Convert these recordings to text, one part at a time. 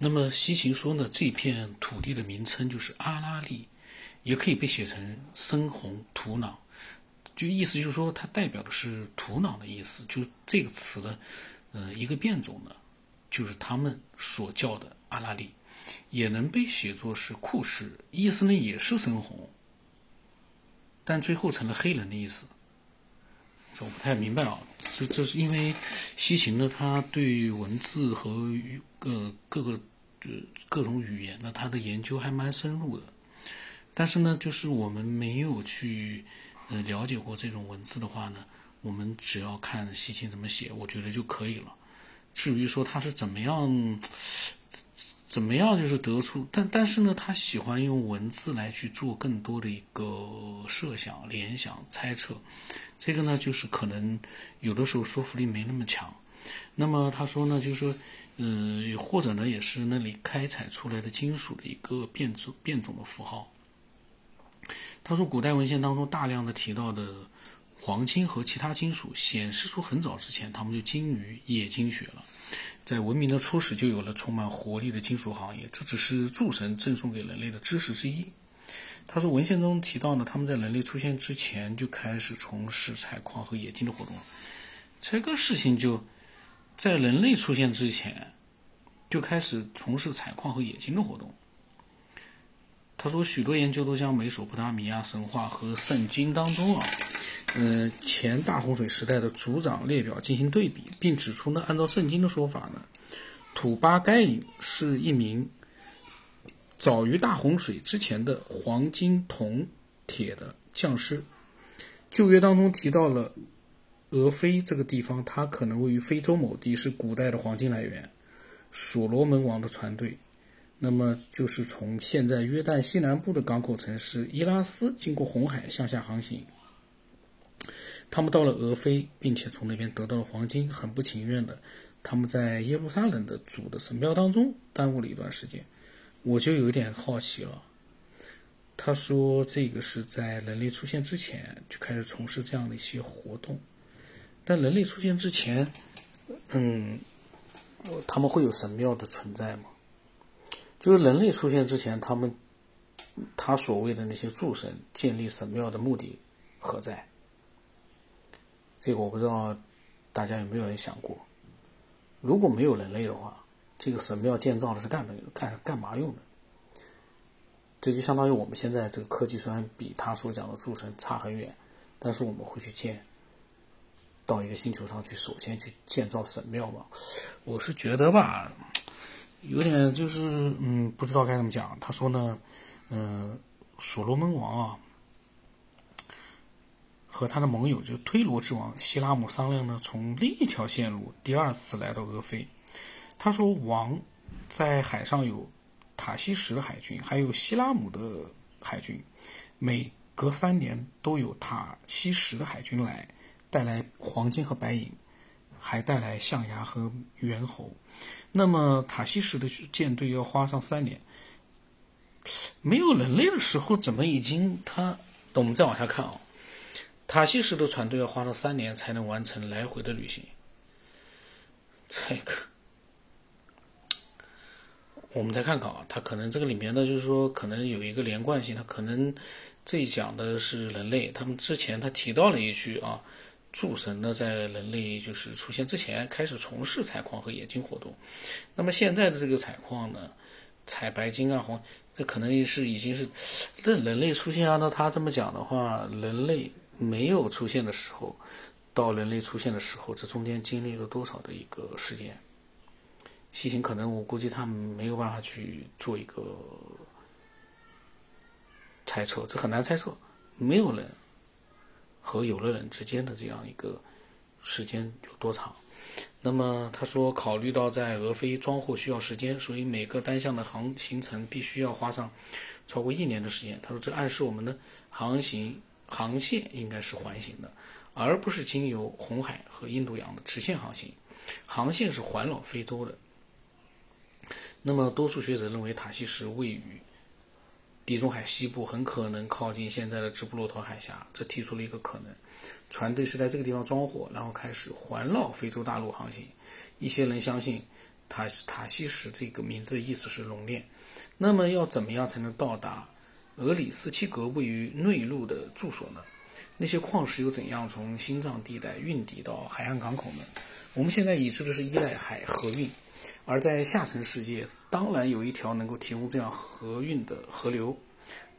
那么西秦说呢，这片土地的名称就是阿拉利，也可以被写成深红土壤，就意思就是说它代表的是土壤的意思。就这个词的，呃，一个变种呢，就是他们所叫的阿拉利，也能被写作是库什，意思呢也是深红，但最后成了黑人的意思。这我不太明白啊，这这是因为西秦呢，他对文字和各各个。呃各种语言那，他的研究还蛮深入的，但是呢，就是我们没有去呃了解过这种文字的话呢，我们只要看西秦怎么写，我觉得就可以了。至于说他是怎么样怎么样，就是得出，但但是呢，他喜欢用文字来去做更多的一个设想、联想、猜测，这个呢，就是可能有的时候说服力没那么强。那么他说呢，就是说。嗯，或者呢，也是那里开采出来的金属的一个变种变种的符号。他说，古代文献当中大量的提到的黄金和其他金属，显示出很早之前他们就精于冶金学了，在文明的初始就有了充满活力的金属行业。这只是诸神赠送给人类的知识之一。他说，文献中提到呢，他们在人类出现之前就开始从事采矿和冶金的活动。这个事情就。在人类出现之前，就开始从事采矿和冶金的活动。他说，许多研究都将美索不达米亚神话和圣经当中啊，嗯，前大洪水时代的族长列表进行对比，并指出呢，按照圣经的说法呢，土巴该隐是一名早于大洪水之前的黄金、铜、铁的匠师。旧约当中提到了。俄非这个地方，它可能位于非洲某地，是古代的黄金来源。所罗门王的船队，那么就是从现在约旦西南部的港口城市伊拉斯，经过红海向下航行。他们到了俄非，并且从那边得到了黄金，很不情愿的，他们在耶路撒冷的主的神庙当中耽误了一段时间。我就有点好奇了。他说，这个是在人类出现之前就开始从事这样的一些活动。但人类出现之前，嗯，他们会有神庙的存在吗？就是人类出现之前，他们他所谓的那些诸神建立神庙的目的何在？这个我不知道大家有没有人想过。如果没有人类的话，这个神庙建造的是干的干干嘛用的？这就相当于我们现在这个科技虽然比他所讲的诸神差很远，但是我们会去建。到一个星球上去，首先去建造神庙吧？我是觉得吧，有点就是，嗯，不知道该怎么讲。他说呢，嗯，所罗门王啊，和他的盟友就推罗之王希拉姆商量呢，从另一条线路第二次来到俄非。他说，王在海上有塔西什的海军，还有希拉姆的海军，每隔三年都有塔西什的海军来。带来黄金和白银，还带来象牙和猿猴。那么塔西什的舰队要花上三年。没有人类的时候，怎么已经他？等我们再往下看啊，塔西什的船队要花了三年才能完成来回的旅行。这个，我们再看看啊，他可能这个里面呢，就是说可能有一个连贯性，他可能这讲的是人类。他们之前他提到了一句啊。诸神呢，在人类就是出现之前开始从事采矿和冶金活动。那么现在的这个采矿呢，采白金啊、黄，这可能是已经是那人类出现。按照他这么讲的话，人类没有出现的时候，到人类出现的时候，这中间经历了多少的一个时间？西行可能我估计他们没有办法去做一个猜测，这很难猜测，没有人。和有的人之间的这样一个时间有多长？那么他说，考虑到在俄非装货需要时间，所以每个单项的航行程必须要花上超过一年的时间。他说，这暗示我们的航行航线应该是环形的，而不是经由红海和印度洋的直线航行。航线是环绕非洲的。那么，多数学者认为塔西什位于。地中海西部很可能靠近现在的直布罗陀海峡，这提出了一个可能：船队是在这个地方装货，然后开始环绕非洲大陆航行。一些人相信，塔塔西什这个名字的意思是熔炼。那么要怎么样才能到达俄里斯契格位于内陆的住所呢？那些矿石又怎样从心脏地带运抵到海岸港口呢？我们现在已知的是依赖海河运，而在下层世界，当然有一条能够提供这样河运的河流。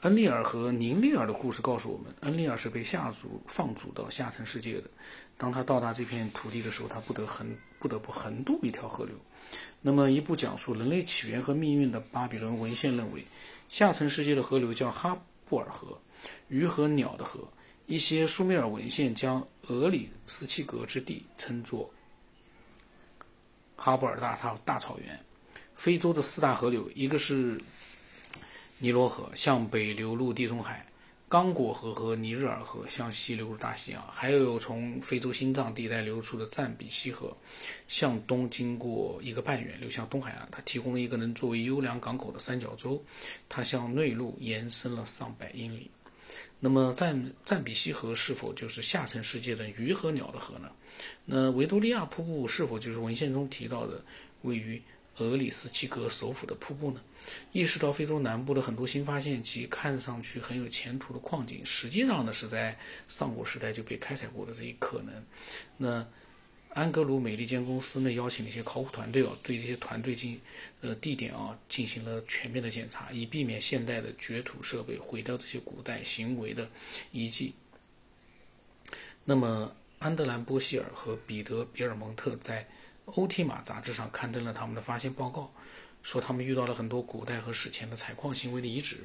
恩利尔和宁利尔的故事告诉我们，恩利尔是被下族放逐到下层世界的。当他到达这片土地的时候，他不得横不得不横渡一条河流。那么，一部讲述人类起源和命运的巴比伦文献认为，下层世界的河流叫哈布尔河，鱼和鸟的河。一些苏美尔文献将俄里斯契格之地称作哈布尔大草大草原。非洲的四大河流，一个是。尼罗河向北流入地中海，刚果河和尼日尔河向西流入大西洋，还有从非洲心脏地带流出的赞比西河，向东经过一个半圆流向东海岸。它提供了一个能作为优良港口的三角洲，它向内陆延伸了上百英里。那么赞赞比西河是否就是下层世界的鱼和鸟的河呢？那维多利亚瀑布是否就是文献中提到的位于俄里斯基格首府的瀑布呢？意识到非洲南部的很多新发现及看上去很有前途的矿井，实际上呢是在上古时代就被开采过的这一可能。那安格鲁美利坚公司呢邀请了一些考古团队啊，对这些团队进呃地点啊进行了全面的检查，以避免现代的掘土设备毁掉这些古代行为的遗迹。那么安德兰波希尔和彼得比尔蒙特在《欧提马》杂志上刊登了他们的发现报告。说他们遇到了很多古代和史前的采矿行为的遗址，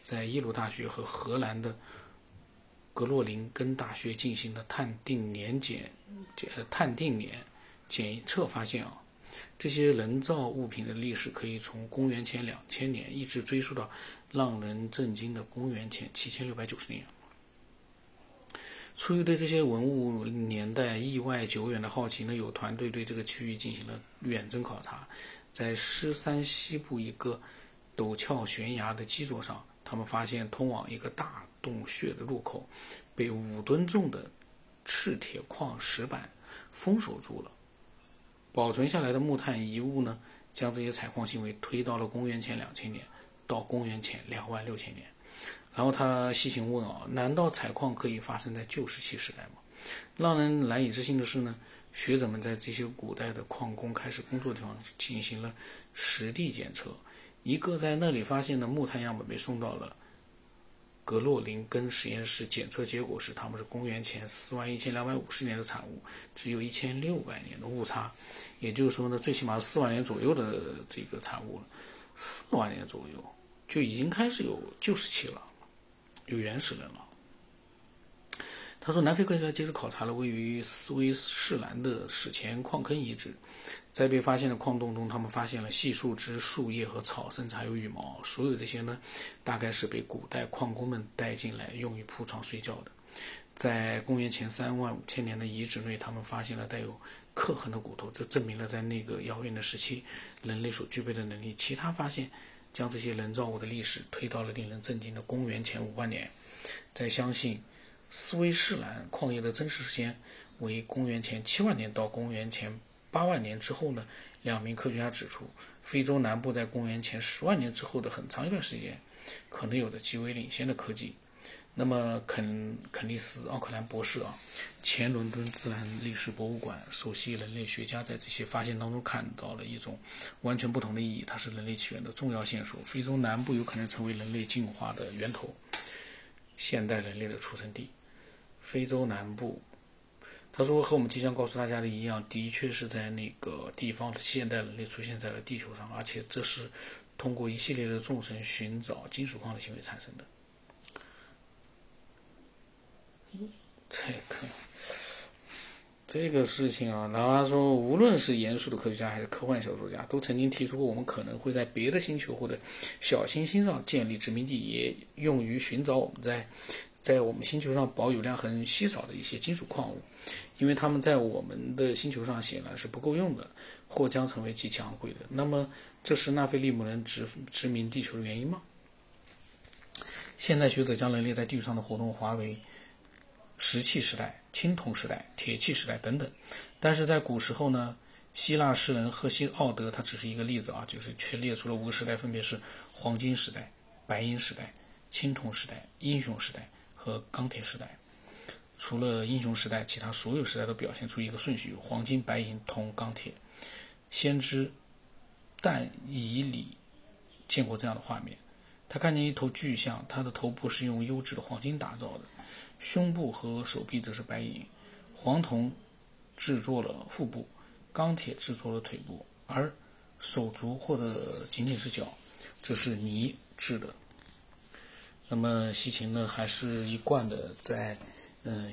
在耶鲁大学和荷兰的格洛林根大学进行的碳定年检呃碳定年检测发现啊，这些人造物品的历史可以从公元前两千年一直追溯到让人震惊的公元前七千六百九十年。出于对这些文物年代意外久远的好奇呢，有团队对这个区域进行了远征考察。在狮山西部一个陡峭悬崖的基座上，他们发现通往一个大洞穴的入口被五吨重的赤铁矿石板封锁住了。保存下来的木炭遗物呢，将这些采矿行为推到了公元前两千年到公元前两万六千年。然后他细心问啊，难道采矿可以发生在旧石器时代吗？让人难以置信的是呢。学者们在这些古代的矿工开始工作的地方进行了实地检测，一个在那里发现的木炭样本被送到了格洛林根实验室，检测结果是它们是公元前四万一千两百五十年的产物，只有一千六百年的误差，也就是说呢，最起码是四万年左右的这个产物了，四万年左右就已经开始有旧石器了，有原始人了。他说，南非科学家接着考察了位于斯威士兰的史前矿坑遗址，在被发现的矿洞中，他们发现了细树枝、树叶和草，甚至还有羽毛。所有这些呢，大概是被古代矿工们带进来用于铺床睡觉的。在公元前三万五千年的遗址内，他们发现了带有刻痕的骨头，这证明了在那个遥远的时期，人类所具备的能力。其他发现将这些人造物的历史推到了令人震惊的公元前五万年。在相信。斯威士兰矿业的真实时间为公元前七万年到公元前八万年之后呢？两名科学家指出，非洲南部在公元前十万年之后的很长一段时间，可能有着极为领先的科技。那么，肯肯尼斯·奥克兰博士啊，前伦敦自然历史博物馆首席人类学家，在这些发现当中看到了一种完全不同的意义，它是人类起源的重要线索。非洲南部有可能成为人类进化的源头，现代人类的出生地。非洲南部，他说和我们即将告诉大家的一样，的确是在那个地方，现代人类出现在了地球上，而且这是通过一系列的众神寻找金属矿的行为产生的。这个这个事情啊，然后他说，无论是严肃的科学家还是科幻小说家，都曾经提出过，我们可能会在别的星球或者小行星上建立殖民地，也用于寻找我们在。在我们星球上保有量很稀少的一些金属矿物，因为它们在我们的星球上显然是不够用的，或将成为极其昂贵的。那么，这是纳菲利姆人殖殖民地球的原因吗？现在学者将人类在地球上的活动划为石器时代、青铜时代、铁器时代等等，但是在古时候呢，希腊诗人赫西奥德他只是一个例子啊，就是却列出了五个时代，分别是黄金时代、白银时代、青铜时代、英雄时代和钢铁时代。除了英雄时代，其他所有时代都表现出一个顺序：黄金、白银、铜、钢铁。先知但以里见过这样的画面，他看见一头巨象，它的头部是用优质的黄金打造的，胸部和手臂则是白银，黄铜制作了腹部，钢铁制作了腿部，而手足或者仅仅是脚，这是泥制的。那么西芹呢，还是一贯的在。嗯，